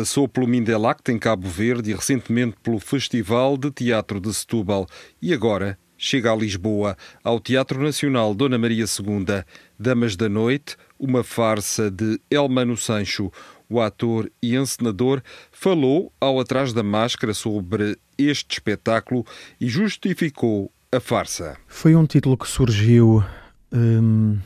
Passou pelo Mindelact em Cabo Verde e recentemente pelo Festival de Teatro de Setúbal e agora chega a Lisboa, ao Teatro Nacional Dona Maria II, Damas da Noite, uma farsa de Elmano Sancho. O ator e encenador falou ao Atrás da Máscara sobre este espetáculo e justificou a farsa. Foi um título que surgiu hum,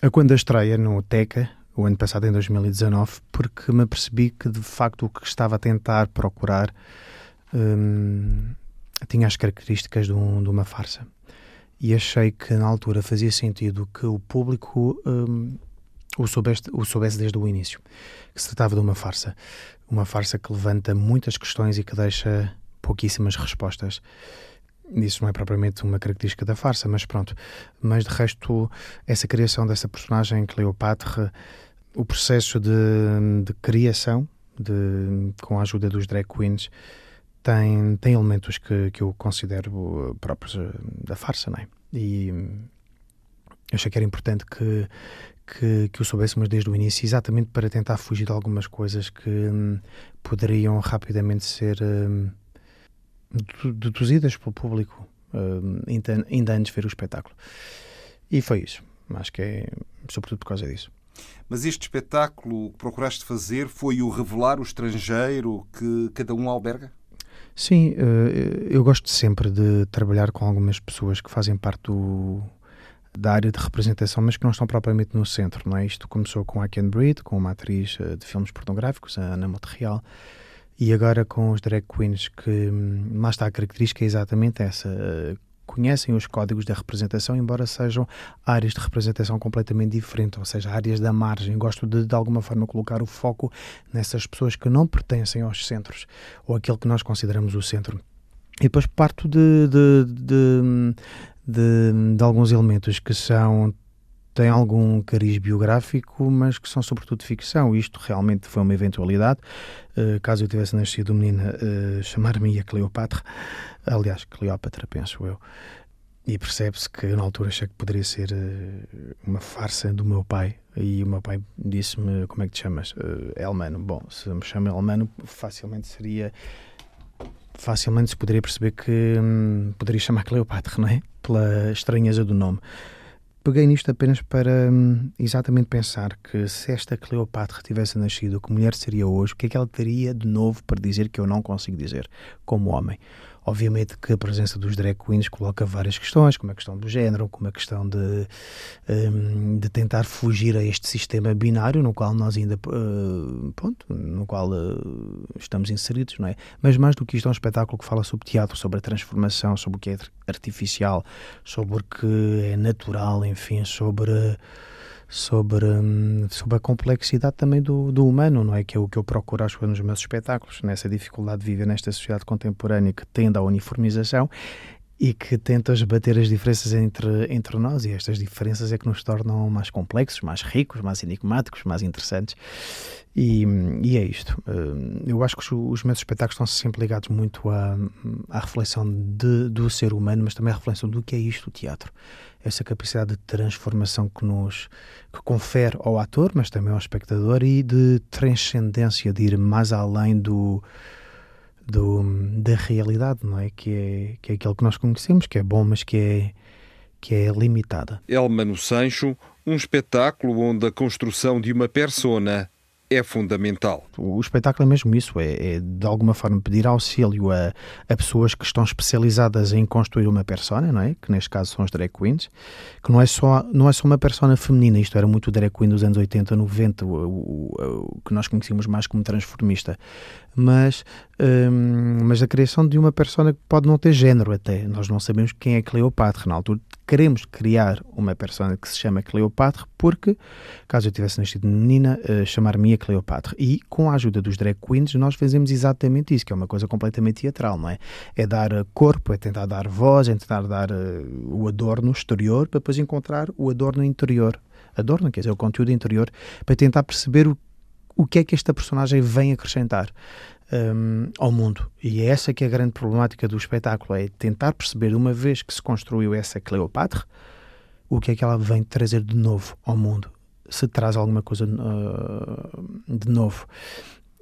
a quando a estreia no Teca, o ano passado, em 2019, porque me apercebi que de facto o que estava a tentar procurar hum, tinha as características de, um, de, uma farsa. E achei que na altura fazia sentido que o público hum, o, soubesse, o soubesse desde o início, que se tratava de uma farsa. Uma farsa que levanta muitas questões e que deixa pouquíssimas respostas isso não é propriamente uma característica da farsa, mas pronto. Mas de resto, essa criação dessa personagem, Cleopatra, o processo de, de criação, de, com a ajuda dos drag queens, tem, tem elementos que, que eu considero próprios eh, da farsa, não é? E achei que era importante que, que, que o soubéssemos desde o início, exatamente para tentar fugir de algumas coisas que hum, poderiam rapidamente ser hum, deduzidas pelo público hum, ainda, ainda antes de ver o espetáculo. E foi isso. Acho que é sobretudo por causa disso. Mas este espetáculo que procuraste fazer foi o revelar o estrangeiro que cada um alberga? Sim, eh, eu gosto sempre de trabalhar com algumas pessoas que fazem parte do, da área de representação, mas que não estão propriamente no centro, não é? Isto começou com a Ken Breed, com uma atriz eh, de filmes pornográficos, a Ana Monterreal, e agora com os drag queens, que hum, lá está a característica é exatamente essa, eh, conhecem os códigos da representação, embora sejam áreas de representação completamente diferentes, ou seja, áreas da margem. Gosto de, de alguma forma, colocar o foco nessas pessoas que não pertencem aos centros, ou aquele que nós consideramos o centro. E depois parto de, de, de, de, de alguns elementos que são têm algum cariz biográfico, mas que são sobretudo ficção. Isto realmente foi uma eventualidade. Uh, caso eu tivesse nascido menina, uh, chamar-me a Cleopatra. Aliás, Cleópatra, penso eu. E percebe-se que na altura achei que poderia ser uh, uma farsa do meu pai. E o meu pai disse-me: Como é que te chamas? Elmano. Bom, se me chama Elmano, facilmente seria. Facilmente se poderia perceber que hum, poderia chamar Cleopatra, não é? Pela estranheza do nome. Peguei nisto apenas para hum, exatamente pensar que se esta Cleopatra tivesse nascido, que mulher seria hoje, o que é que ela teria de novo para dizer que eu não consigo dizer como homem? Obviamente que a presença dos drag queens coloca várias questões, como a questão do género, como a questão de, um, de tentar fugir a este sistema binário no qual nós ainda, uh, pronto, no qual uh, estamos inseridos, não é? Mas mais do que isto é um espetáculo que fala sobre teatro, sobre a transformação, sobre o que é artificial, sobre o que é natural, enfim, sobre sobre, hum, sobre a complexidade também do, do humano, não é? Que é o que eu procuro acho, nos meus espetáculos, nessa dificuldade de viver nesta sociedade contemporânea que tende à uniformização e que tenta esbater as diferenças entre, entre nós, e estas diferenças é que nos tornam mais complexos, mais ricos, mais enigmáticos, mais interessantes. E, e é isto. Hum, eu acho que os meus espetáculos estão sempre ligados muito à, à reflexão de, do ser humano, mas também à reflexão do que é isto, o teatro essa capacidade de transformação que nos que confere ao ator, mas também ao espectador e de transcendência, de ir mais além do, do da realidade, não é? Que é que é aquilo que nós conhecemos, que é bom, mas que é que é limitada. Elmano Sancho, um espetáculo onde a construção de uma persona é fundamental. O espetáculo é mesmo isso, é, é de alguma forma pedir auxílio a, a, pessoas que estão especializadas em construir uma persona, não é? Que neste caso são as drag queens, que não é só, não é só uma persona feminina, isto era muito drag queen dos anos 80, 90, o, o, o que nós conhecíamos mais como transformista, mas, hum, mas a criação de uma persona que pode não ter género até, nós não sabemos quem é Cleopatra, na altura queremos criar uma persona que se chama Cleopatra porque, caso eu tivesse nascido menina, uh, chamar-me Cleopatra. E com a ajuda dos drag queens nós fazemos exatamente isso, que é uma coisa completamente teatral, não é? É dar eh, corpo, é tentar dar voz, é tentar dar uh, o adorno exterior para depois encontrar o adorno interior. Adorno, quer dizer, o conteúdo interior, para tentar perceber o, o que é que esta personagem vem acrescentar. Um, ao mundo. E é essa que é a grande problemática do espetáculo, é tentar perceber, uma vez que se construiu essa Cleopatra, o que é que ela vem trazer de novo ao mundo, se traz alguma coisa uh, de novo.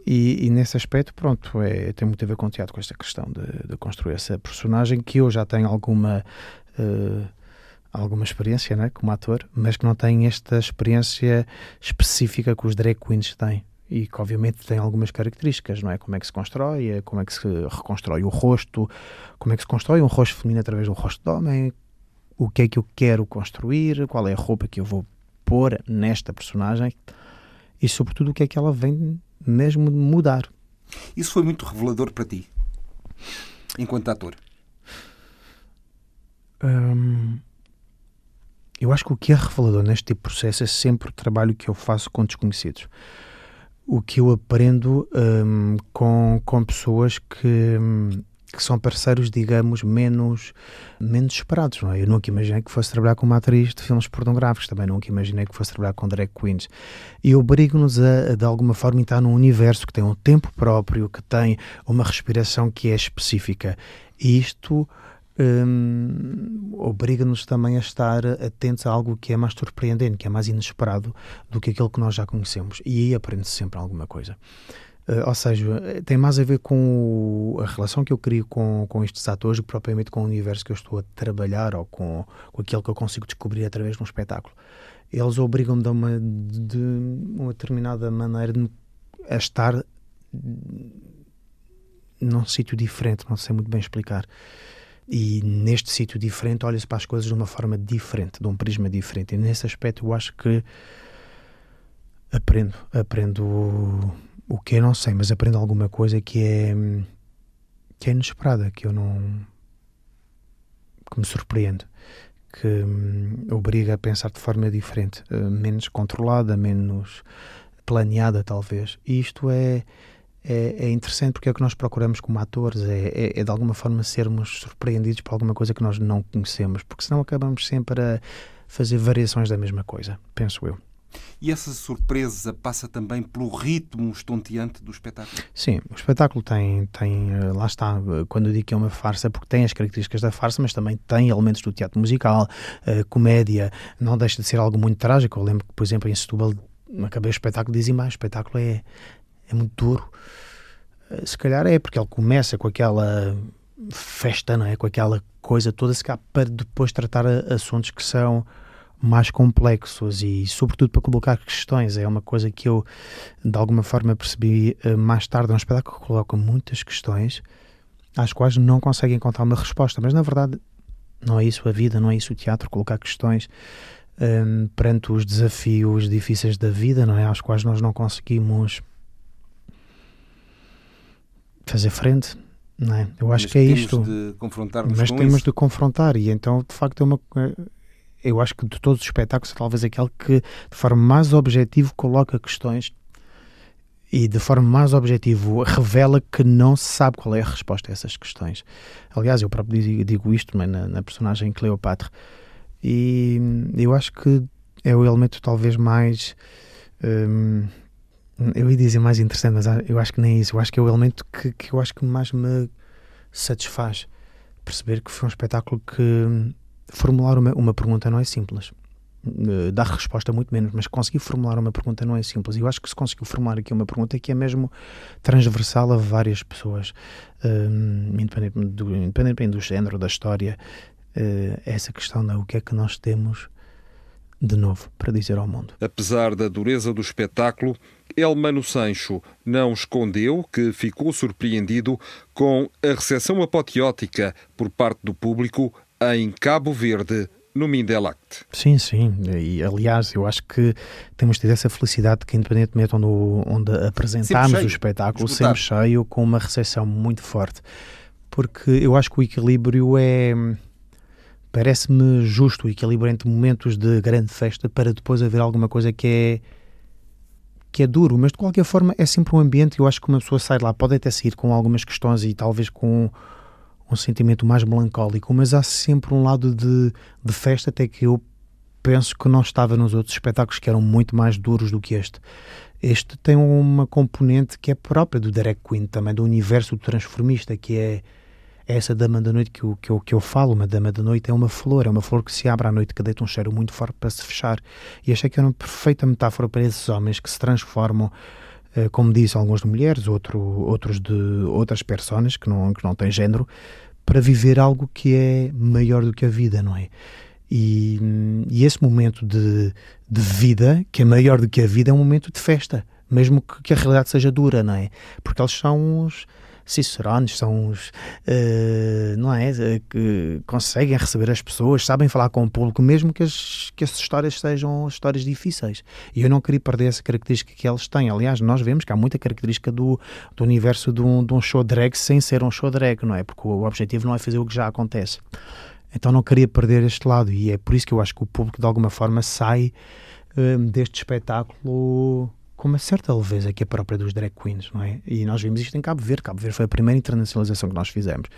E, e, nesse aspecto, pronto, é, tem muito a ver com o teatro, com esta questão de, de construir essa personagem que eu já tenho alguma... Uh, alguma experiência né, como ator, mas que não tem esta experiência específica que os drag queens têm e que obviamente tem algumas características, não é? Como é que se constrói, é como é que se reconstrói o rosto, como é que se constrói um rosto feminino através do rosto de homem, o que é que eu quero construir, qual é a roupa que eu vou pôr nesta personagem e sobretudo o que é que ela vem mesmo mudar. Isso foi muito revelador para ti, enquanto ator? Hum, eu acho que o que é revelador neste tipo de processo é sempre o trabalho que eu faço com desconhecidos o que eu aprendo um, com, com pessoas que, hum, que são parceiros, digamos, menos, menos esperados. Não é? Eu nunca imaginei que fosse trabalhar com uma atriz de filmes pornográficos, também nunca imaginei que fosse trabalhar com drag queens. E obrigo-nos a, a, de alguma forma, estar num universo que tem um tempo próprio, que tem uma respiração que é específica. E isto um, obriga-nos também a estar atentos a algo que é mais surpreendente, que é mais inesperado do que aquilo que nós já conhecemos. E aí aprende-se sempre alguma coisa. Uh, ou seja, tem mais a ver com o, a relação que eu crio com, com estes atores do que propriamente com o universo que eu estou a trabalhar ou com, com aquilo que eu consigo descobrir através de um espetáculo. Eles obrigam-me de uma, de uma determinada maneira de, a estar num sítio diferente, não sei muito bem explicar. E neste sítio diferente, olha-se para as coisas de uma forma diferente, de um prisma diferente. E nesse aspecto, eu acho que aprendo, aprendo o, que não sei, mas aprendo alguma coisa que é que é inesperada, que eu não que me surpreende, que hum, obriga a pensar de forma diferente, uh, menos controlada, menos planeada talvez. E isto é é, é, interessante porque é o que nós procuramos como atores, é, é, é, de alguma forma sermos surpreendidos por alguma coisa que nós não conhecemos, porque senão acabamos sempre a fazer variações da mesma coisa, penso eu. E essa surpresa passa também pelo ritmo estonteante do espetáculo? Sim, o espetáculo tem, tem eh, lá está, eh, quando eu digo que é uma farsa, porque tem as características da farsa, mas também tem elementos do teatro musical, uh, comédia, não deixa de ser algo muito trágico. Eu lembro que, por exemplo, em Setúbal, acabei o espetáculo e dizia mais, o espetáculo é, é muito duro. Eh, se calhar é porque ele começa com aquela festa, não é? Com aquela coisa toda, se calhar para depois tratar assuntos que são mais complexos e, sobretudo, para colocar questões. É uma coisa que eu, de alguma forma, percebi eh, mais tarde. É um espetáculo que coloca muitas questões às quais não consegue encontrar uma resposta, mas na verdade não é isso a vida, não é isso o teatro, colocar questões um, ehm, perante os desafios difíceis da vida, não é? Aos quais nós não conseguimos fazer frente. Não é? Eu acho mas que é isto. Mas temos isso. de confrontar e então de facto é uma eu acho que de todos os espetáculos talvez aquele que de forma mais objetiva coloca questões e de forma mais objetiva revela que não se sabe qual é a resposta a essas questões. Aliás, eu próprio digo isto na, na personagem Cleopatra e eu acho que é o elemento talvez mais hum, eu ia dizer mais interessante, mas eu acho que nem é isso. Eu acho que é o elemento que, que eu acho que mais me satisfaz. Perceber que foi um espetáculo que formular uma, uma pergunta não é simples. Uh, dar resposta muito menos, mas conseguir formular uma pergunta não é simples. E eu acho que se conseguiu formular aqui uma pergunta que é mesmo transversal a várias pessoas, uh, independentemente, do, independentemente do género, da história, uh, essa questão de o que é que nós temos de novo para dizer ao mundo. Apesar da dureza do espetáculo, Elmano Sancho não escondeu que ficou surpreendido com a recepção apoteótica por parte do público em Cabo Verde, no Mindelact. Sim, sim. E, aliás, eu acho que temos tido essa felicidade que, independentemente onde, onde apresentámos o espetáculo, sempre cheio, com uma recepção muito forte. Porque eu acho que o equilíbrio é. Parece-me justo o equilíbrio entre momentos de grande festa para depois haver alguma coisa que é que é duro, mas de qualquer forma é sempre um ambiente. Eu acho que uma pessoa sai lá, pode até sair com algumas questões e talvez com um sentimento mais melancólico, mas há sempre um lado de, de festa, até que eu penso que não estava nos outros espetáculos que eram muito mais duros do que este. Este tem uma componente que é própria do Derek Queen, também do universo transformista, que é essa dama da noite que eu, que, eu, que eu falo. Uma dama da noite é uma flor, é uma flor que se abre à noite, que deita um cheiro muito forte para se fechar. E achei que era uma perfeita metáfora para esses homens que se transformam eh, como disse, alguns de mulheres, outro, outros de outras personas que não, que não têm género, para viver algo que é maior do que a vida, não é? E, e esse momento de, de vida, que é maior do que a vida, é um momento de festa, mesmo que, que a realidade seja dura, não é? Porque eles são os cicerones, são os, uh, não é, eh, que conseguem receber as pessoas, sabem falar com o público, mesmo que as, que as histórias sejam histórias difíceis. E eu não queria perder essa característica que eles têm. Aliás, nós vemos que há muita característica do, do universo de um, de um show drag sem ser um show drag, não é? Porque o objetivo não é fazer o que já acontece. Então não queria perder este lado e é por isso que eu acho que o público de alguma forma sai eh, deste espetáculo com uma certa leveza que é própria dos drag queens, não é? E nós vimos isto em Cabo Verde. Cabo Verde foi a primeira internacionalização que nós fizemos.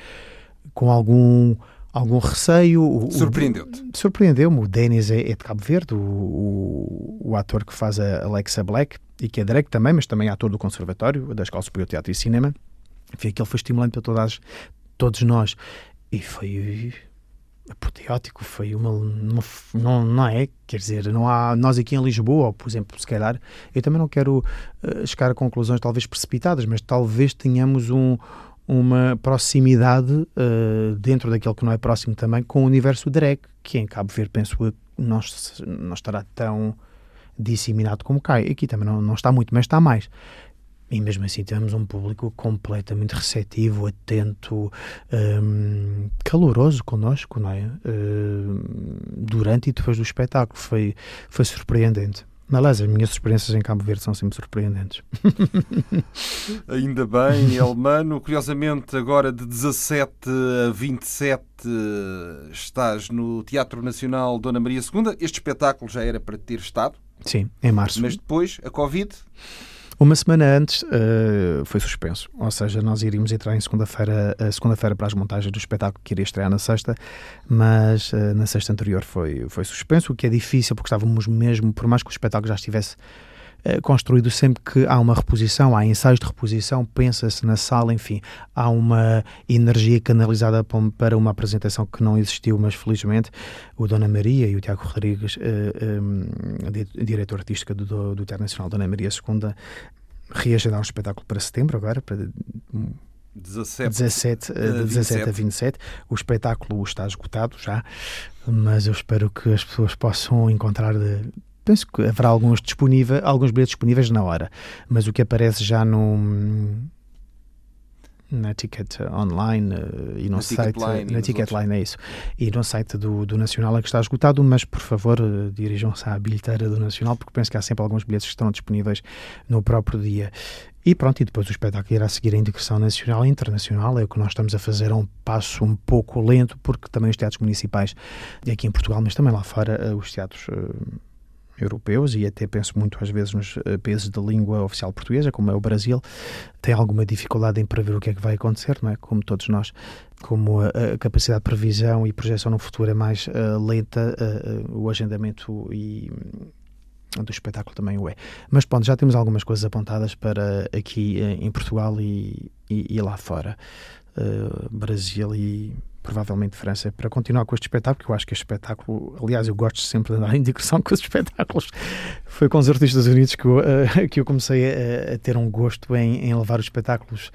Com algum algum receio. Surpreendeu-te? Surpreendeu-me. O Denis é, é, de Cabo Verde, o, o, o, ator que faz a Alexa Black, e que é drag também, mas também é ator do Conservatório, da Escola Superior de Teatro e Cinema. Enfim, aquele foi estimulante para todas, todos nós. E foi apoteótico, foi uma, não, não é, quer dizer, não há, nós aqui em Lisboa, por exemplo, se calhar, eu também não quero uh, chegar a conclusões talvez precipitadas, mas talvez tenhamos um, uma proximidade uh, dentro daquele que não é próximo também com o universo drag, que em Cabo Verde, penso eu, não, não estará tão disseminado como cá. Aqui também não, não está muito, mas está mais. E mesmo assim temos um público completamente receptivo, atento, um, caloroso connosco, não é? Um, durante e depois do espetáculo. Foi, foi surpreendente. Aliás, as minhas experiências em Cabo Verde são sempre surpreendentes. Ainda bem, Elmano. Curiosamente, agora de 17 a 27 estás no Teatro Nacional Dona Maria II. Este espetáculo já era para ter estado. Sim, em março. Mas depois, a Covid uma semana antes uh, foi suspenso, ou seja, nós iríamos entrar em segunda-feira, uh, segunda-feira para as montagens do espetáculo que iria estrear na sexta, mas uh, na sexta anterior foi, foi suspenso, o que é difícil porque estávamos mesmo, por mais que o espetáculo já estivesse eh, construído sempre que há uma reposição, há ensaios de reposição, pensa-se na sala, enfim, há uma energia canalizada para uma apresentação que não existiu, mas felizmente o Dona Maria e o Tiago Rodrigues, uh, um, diretor artístico do, do Teatro Nacional Dona Maria II, reagendaram o espetáculo para setembro agora, para 17, 17, de 17 a 27. O espetáculo está esgotado já, mas eu espero que as pessoas possam encontrar penso que haverá alguns, disponível, alguns bilhetes disponíveis na hora, mas o que aparece já no na ticket online uh, e no na site line, na Ticketline é isso. E no site do, do Nacional é que está esgotado mas por favor uh, dirijam-se à bilheteira do Nacional porque penso que há sempre alguns bilhetes que estão disponíveis no próprio dia. E pronto, e depois o espetáculo irá seguir a integração nacional e internacional, é o que nós estamos a fazer a um passo um pouco lento, porque também os teatros municipais, aqui em Portugal, mas também lá fora, uh, os teatros europeus e até penso muito às vezes nos eh, países de língua oficial portuguesa, como é o Brasil, tem alguma dificuldade em prever o que é que vai acontecer, não é? Como todos nós, como a, a capacidade de previsão e projeção no futuro é mais uh, lenta, uh, o agendamento e do espetáculo também o é. Mas pronto, já temos algumas coisas apontadas para aqui em Portugal e, e, e lá fora. Brasil e provavelmente França, para continuar com este espetáculo, porque eu acho que este espetáculo, aliás, eu gosto sempre de andar em digressão com os espetáculos. Foi com os Artistas Unidos que eu, uh, que eu comecei a, a, ter um gosto em, em levar os espetáculos.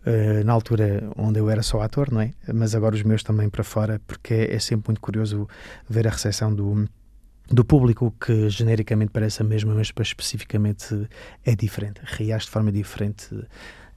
Uh, na altura onde eu era só ator, não é? Mas agora os meus também para fora, porque é, é sempre muito curioso ver a recepção do, do público que genericamente parece a mesma, mas especificamente é diferente, reage de forma diferente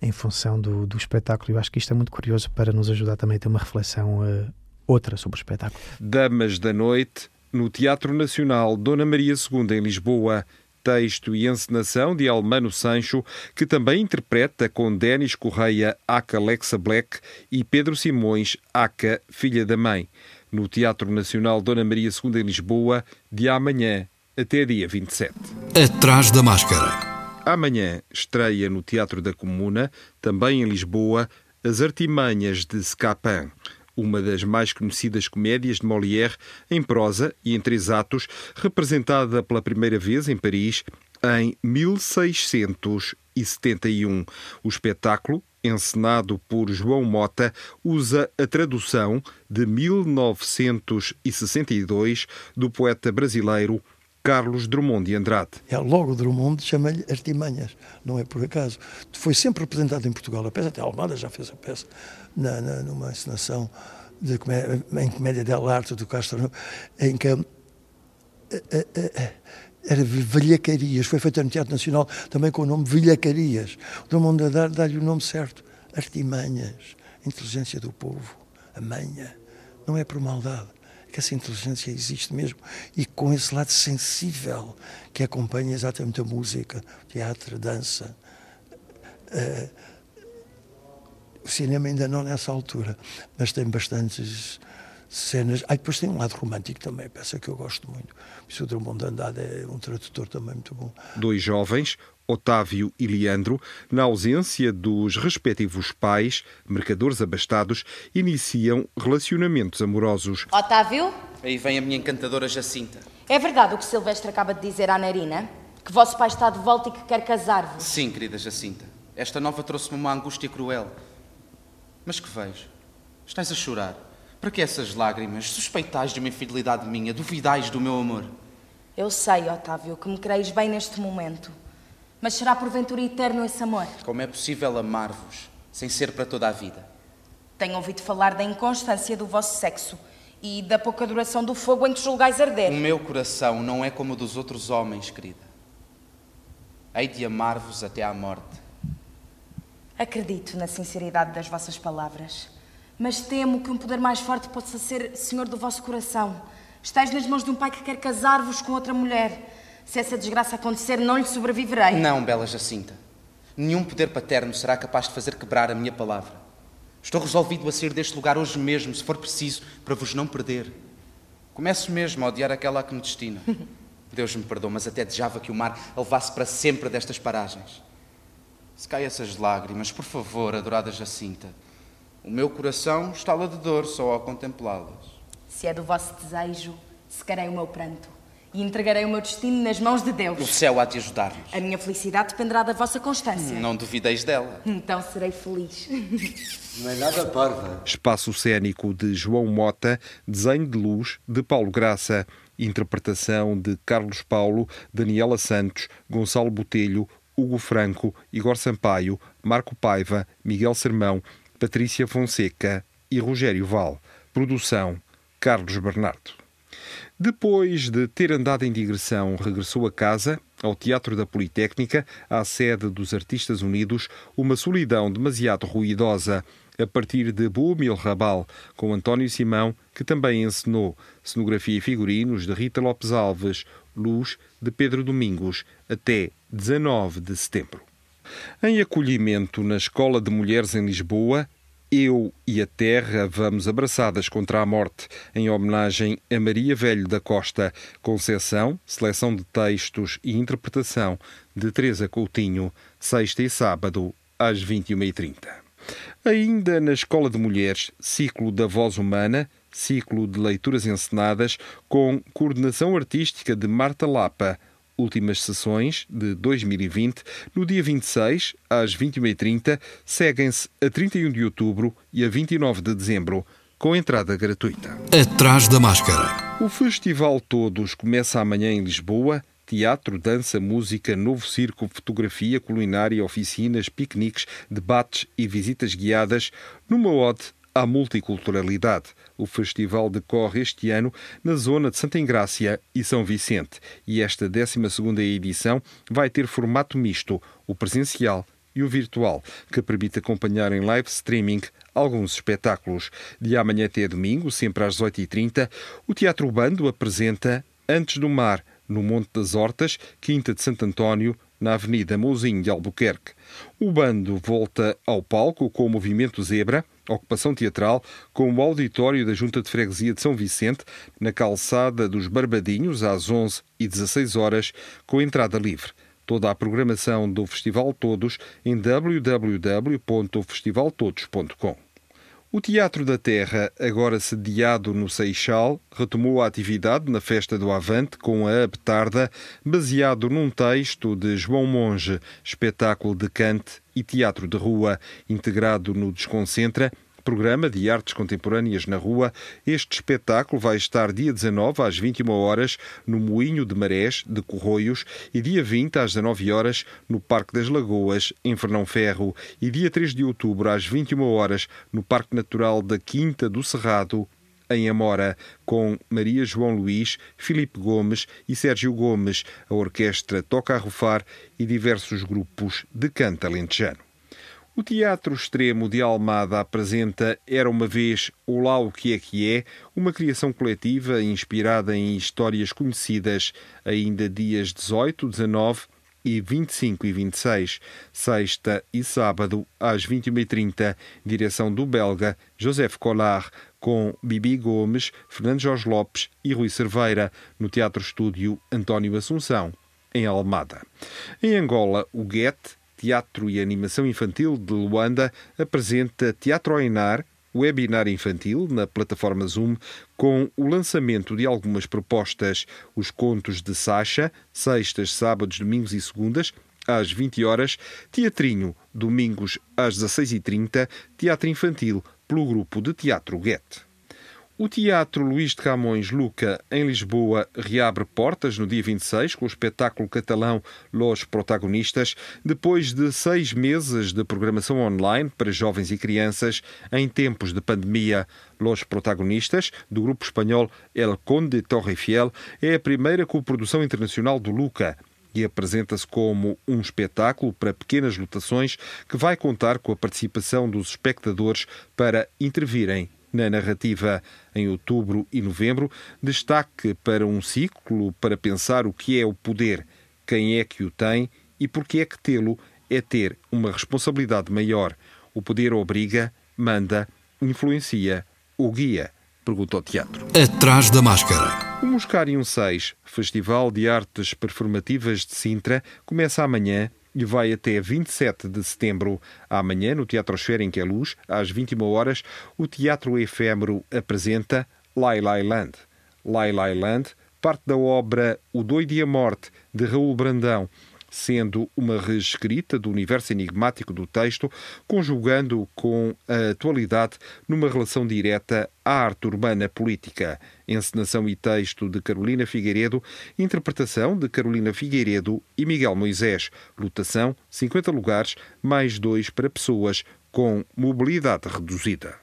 em função do, do espetáculo. Eu acho que isto é muito curioso para nos ajudar também a ter uma reflexão uh, outra sobre o espetáculo. Damas da Noite, no Teatro Nacional Dona Maria II, em Lisboa. Texto e encenação de Almano Sancho, que também interpreta com Denis Correia, Aca Alexa Black e Pedro Simões, Aca, filha da mãe no Teatro Nacional Dona Maria II em Lisboa, de amanhã até dia 27. Atrás da máscara. Amanhã estreia no Teatro da Comuna, também em Lisboa, As Artimanhas de Scapin, uma das mais conhecidas comédias de Molière em prosa e em três atos, representada pela primeira vez em Paris em 1671. O espetáculo encenado por João Mota, usa a tradução de 1962 do poeta brasileiro Carlos Drummond de Andrade. É, logo Drummond chama-lhe Artimanhas, não é por acaso. Foi sempre representado em Portugal. A peça, até Almada já fez a peça na, na, numa encenação de comédia, em comédia dell'arte do Castro, em que a, a, a, era Velhacarias, foi feita no Teatro Nacional também com o nome Velhacarias. O Drummond dá-lhe o nome certo, Artimanhas, inteligência do povo, a manha. Não é por maldade, que essa inteligência existe mesmo e com esse lado sensível que acompanha exatamente a música, teatro, dança. Uh, o cinema ainda não nessa altura, mas tem bastantes cenas. Ah, depois tem um lado romântico também, peça que eu gosto muito. O Drummond de Andrade é um tradutor também muito bom. Dois jovens, Otávio e Leandro, na ausência dos respectivos pais, mercadores abastados, iniciam relacionamentos amorosos. Otávio? Aí vem a minha encantadora Jacinta. É verdade o que Silvestre acaba de dizer à Narina? Que vosso pai está de volta e que quer casar-vos? Sim, querida Jacinta. Esta nova trouxe-me uma angústia cruel. Mas que vejo? Estás a chorar? Para que essas lágrimas? Suspeitais de uma infidelidade minha, duvidais do meu amor. Eu sei, Otávio, que me creis bem neste momento. Mas será porventura eterno esse amor? Como é possível amar-vos sem ser para toda a vida? Tenho ouvido falar da inconstância do vosso sexo e da pouca duração do fogo em que julgais arder. O meu coração não é como o dos outros homens, querida. Hei de amar-vos até à morte. Acredito na sinceridade das vossas palavras mas temo que um poder mais forte possa ser senhor do vosso coração. Estais nas mãos de um pai que quer casar-vos com outra mulher. Se essa desgraça acontecer, não lhe sobreviverei. Não, bela Jacinta. Nenhum poder paterno será capaz de fazer quebrar a minha palavra. Estou resolvido a sair deste lugar hoje mesmo, se for preciso, para vos não perder. Começo mesmo a odiar aquela a que me destina. Deus me perdoe, mas até desejava que o mar a levasse para sempre destas paragens. Se caem essas lágrimas, por favor, adorada Jacinta, o meu coração estala de dor só ao contemplá-las. Se é do vosso desejo, secarei o meu pranto e entregarei o meu destino nas mãos de Deus. O céu há de ajudar-nos. A minha felicidade dependerá da vossa constância. Não duvideis dela. Então serei feliz. Não é nada parva. Espaço cênico de João Mota, desenho de luz de Paulo Graça, interpretação de Carlos Paulo, Daniela Santos, Gonçalo Botelho, Hugo Franco, Igor Sampaio, Marco Paiva, Miguel Sermão, Patrícia Fonseca e Rogério Val. Produção Carlos Bernardo. Depois de ter andado em digressão, regressou a casa, ao Teatro da Politécnica, à sede dos Artistas Unidos, uma solidão demasiado ruidosa, a partir de Boumil Rabal, com António Simão, que também encenou cenografia e figurinos de Rita Lopes Alves, luz de Pedro Domingos, até 19 de setembro. Em acolhimento na Escola de Mulheres em Lisboa, eu e a Terra vamos abraçadas contra a morte, em homenagem a Maria Velho da Costa, conceção, seleção de textos e interpretação de Teresa Coutinho, sexta e sábado, às 21h30. Ainda na Escola de Mulheres, ciclo da voz humana, ciclo de leituras encenadas, com coordenação artística de Marta Lapa, últimas sessões de 2020, no dia 26, às 21h30, seguem-se a 31 de outubro e a 29 de dezembro, com entrada gratuita. Atrás da máscara. O Festival Todos começa amanhã em Lisboa. Teatro, dança, música, novo circo, fotografia, culinária, oficinas, piqueniques, debates e visitas guiadas, numa ode à multiculturalidade O festival decorre este ano na zona de Santa Engrácia e São Vicente e esta 12 edição vai ter formato misto, o presencial e o virtual, que permite acompanhar em live streaming alguns espetáculos. De amanhã até domingo, sempre às 18h30, o Teatro Bando apresenta Antes do Mar, no Monte das Hortas, Quinta de Santo António, na Avenida Mouzinho de Albuquerque. O bando volta ao palco com o movimento Zebra, ocupação teatral, com o auditório da Junta de Freguesia de São Vicente, na calçada dos Barbadinhos, às 11 e 16 horas, com entrada livre. Toda a programação do Festival Todos em www.festivaltodos.com. O Teatro da Terra, agora sediado no Seixal, retomou a atividade na Festa do Avante com a Abtarda, baseado num texto de João Monge, espetáculo de cante e teatro de rua, integrado no Desconcentra, programa de artes contemporâneas na rua, este espetáculo vai estar dia 19 às 21 horas no Moinho de Marés de Corroios e dia 20 às 19 horas no Parque das Lagoas em Fernão Ferro e dia 3 de outubro às 21 horas no Parque Natural da Quinta do Cerrado em Amora, com Maria João Luís, Filipe Gomes e Sérgio Gomes. A orquestra toca a rufar e diversos grupos de canto alentejano. O Teatro Extremo de Almada apresenta Era uma vez Olá o que é que é, uma criação coletiva inspirada em histórias conhecidas, ainda dias 18, 19 e 25 e 26, sexta e sábado às 21h30, direção do belga Joseph Collard, com Bibi Gomes, Fernando Jorge Lopes e Rui Cerveira, no Teatro Estúdio António Assunção, em Almada. Em Angola, o Goethe Teatro e Animação Infantil de Luanda apresenta Teatro Ainar, webinar infantil na plataforma Zoom, com o lançamento de algumas propostas. Os contos de Sacha, sextas, sábados, domingos e segundas, às 20 horas, Teatrinho, domingos às 16h30, Teatro Infantil, pelo grupo de Teatro Goethe. O Teatro Luís de Camões Luca, em Lisboa, reabre portas no dia 26 com o espetáculo catalão Los Protagonistas, depois de seis meses de programação online para jovens e crianças em tempos de pandemia. Los Protagonistas, do grupo espanhol El Conde Torre Fiel, é a primeira coprodução internacional do Luca e apresenta-se como um espetáculo para pequenas lotações que vai contar com a participação dos espectadores para intervirem na narrativa em outubro e novembro, destaque para um ciclo para pensar o que é o poder, quem é que o tem e por que é que tê-lo é ter uma responsabilidade maior. O poder obriga, manda, influencia ou guia? Pergunta o teatro. Atrás da máscara. O Muscarium 6, Festival de Artes Performativas de Sintra, começa amanhã e vai até 27 de setembro. Amanhã, no Teatro Esfera em Queluz, às 21 horas, o Teatro Efêmero apresenta Lai Lai Land. Lai Lai Land parte da obra O Doido e a Morte, de Raul Brandão, sendo uma reescrita do universo enigmático do texto, conjugando com a atualidade numa relação direta à arte urbana política. Encenação e texto de Carolina Figueiredo, interpretação de Carolina Figueiredo e Miguel Moisés. Lotação: 50 lugares, mais dois para pessoas com mobilidade reduzida.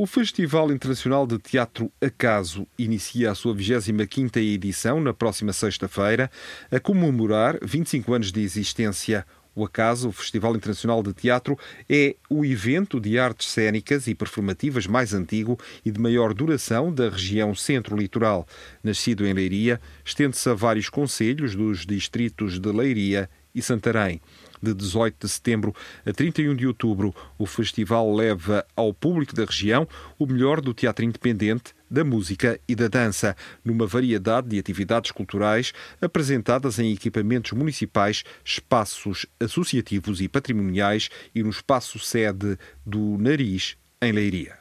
O Festival Internacional de Teatro Acaso inicia a sua 25ª edição na próxima sexta-feira, a comemorar 25 anos de existência. O Acaso, o Festival Internacional de Teatro, é o evento de artes cênicas e performativas mais antigo e de maior duração da região centro-litoral. Nascido em Leiria, estende-se a vários conselhos dos distritos de Leiria e Santarém de 18 de setembro a 31 de outubro, o festival leva ao público da região o melhor do teatro independente, da música e da dança, numa variedade de atividades culturais apresentadas em equipamentos municipais, espaços associativos e patrimoniais e no espaço sede do Nariz, em Leiria.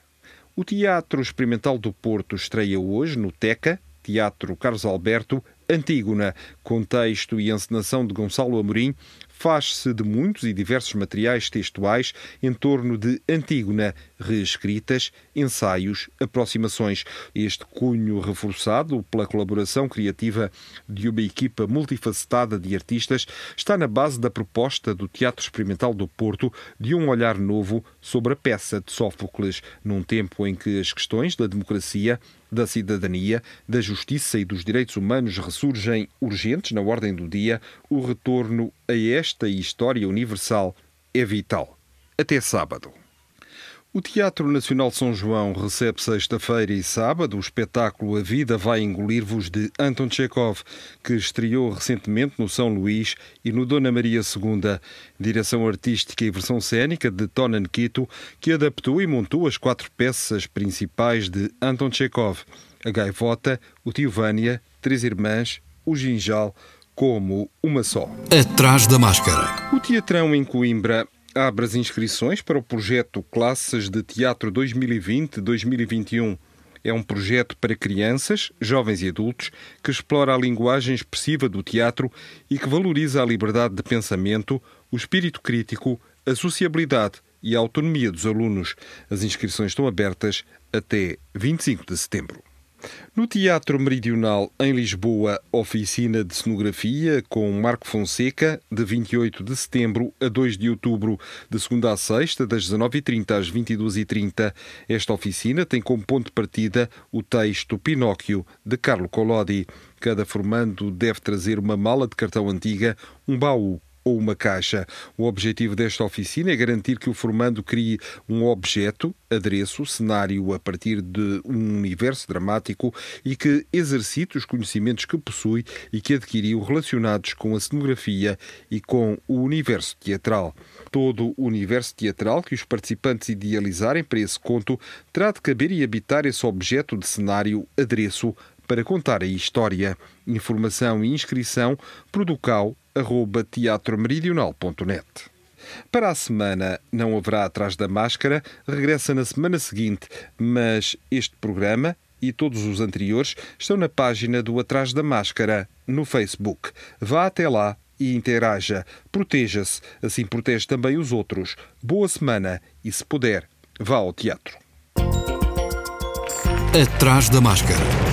O Teatro Experimental do Porto estreia hoje no TECA, Teatro Carlos Alberto, Antígona, com texto e encenação de Gonçalo Amorim, faz-se de muitos e diversos materiais textuais em torno de Antígona, reescritas, ensaios, aproximações. Este cunho reforçado pela colaboração criativa de uma equipa multifacetada de artistas está na base da proposta do Teatro Experimental do Porto de um olhar novo sobre a peça de Sófocles, num tempo em que as questões da democracia, da cidadania, da justiça e dos direitos humanos ressurgem urgentes na ordem do dia, o retorno a esta história universal é vital. Até sábado. O Teatro Nacional São João recebe sexta-feira e sábado o espetáculo A Vida Vai Engolir-vos de Anton Chekhov, que estreou recentemente no São Luís e no Dona Maria II. Direção artística e versão cênica de Tonan Quito, que adaptou e montou as quatro peças principais de Anton Chekhov: A Gaivota, o Tio Vânia, Três Irmãs, o Ginjal, como uma só. Atrás da máscara. O Teatrão em Coimbra abre as inscrições para o projeto Classes de Teatro 2020-2021. É um projeto para crianças, jovens e adultos que explora a linguagem expressiva do teatro e que valoriza a liberdade de pensamento, o espírito crítico, a sociabilidade e a autonomia dos alunos. As inscrições estão abertas até 25 de setembro. No Teatro Meridional, em Lisboa, oficina de cenografia com Marco Fonseca, de 28 de setembro a 2 de outubro, de segunda a sexta, das 19h30 às 22h30. Esta oficina tem como ponto de partida o texto Pinóquio, de Carlo Collodi. Cada formando deve trazer uma mala de cartão antiga, um baú ou uma caixa. O objetivo desta oficina é garantir que o formando crie um objeto, adereço, cenário a partir de um universo dramático e que exercite os conhecimentos que possui e que adquiriu relacionados com a cenografia e com o universo teatral. Todo o universo teatral que os participantes idealizarem para esse conto terá de caber e habitar esse objeto de cenário, adereço, para contar a história. Informação e inscrição producal.teatromeridional.net. Para a semana não haverá Atrás da Máscara, regressa na semana seguinte, mas este programa e todos os anteriores estão na página do Atrás da Máscara no Facebook. Vá até lá e interaja. Proteja-se, assim protege também os outros. Boa semana e, se puder, vá ao teatro. Atrás da Máscara.